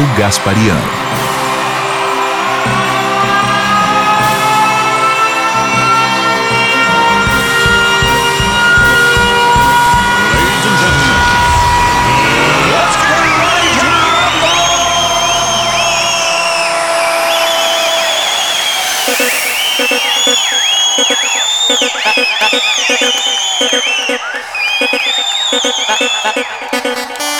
Renato Gaspariano. Thank you.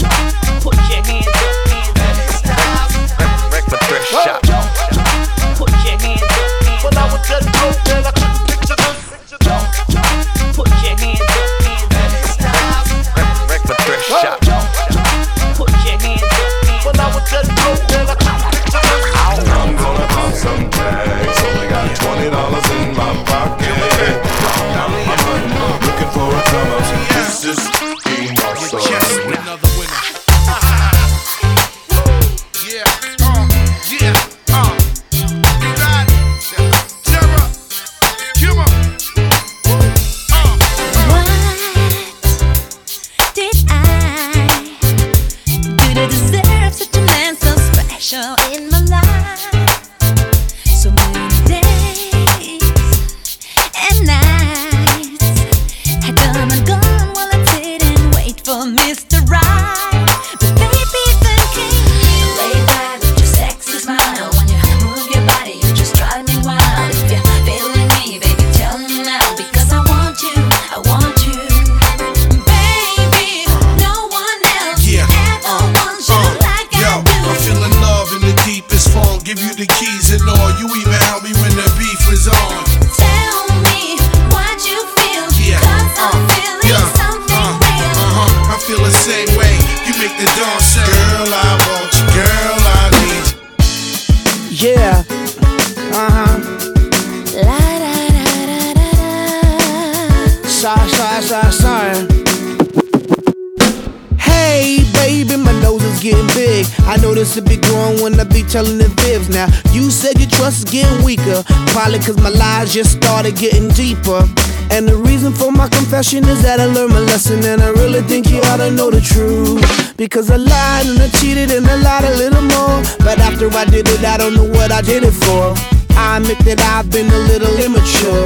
cause my lies just started getting deeper. And the reason for my confession is that I learned my lesson. And I really think you ought to know the truth. Because I lied and I cheated and I lied a little more. But after I did it, I don't know what I did it for. I admit that I've been a little immature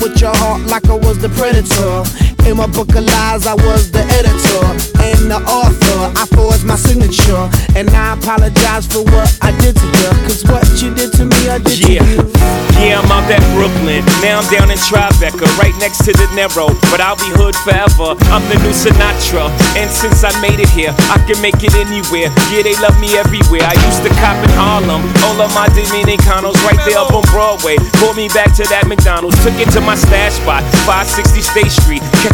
with your heart like I was the predator. In my book of lies, I was the editor and the author. I forged my signature, and I apologize for what I did to you. Cause what you did to me, I did Yeah, to you. yeah, I'm out at Brooklyn. Now I'm down in Tribeca, right next to the Narrow. But I'll be hood forever. I'm the new Sinatra. And since I made it here, I can make it anywhere. Yeah, they love me everywhere. I used to cop in Harlem. All of my Dominicanos right there up on Broadway. Pulled me back to that McDonald's. Took it to my stash spot, 560 State Street. Catch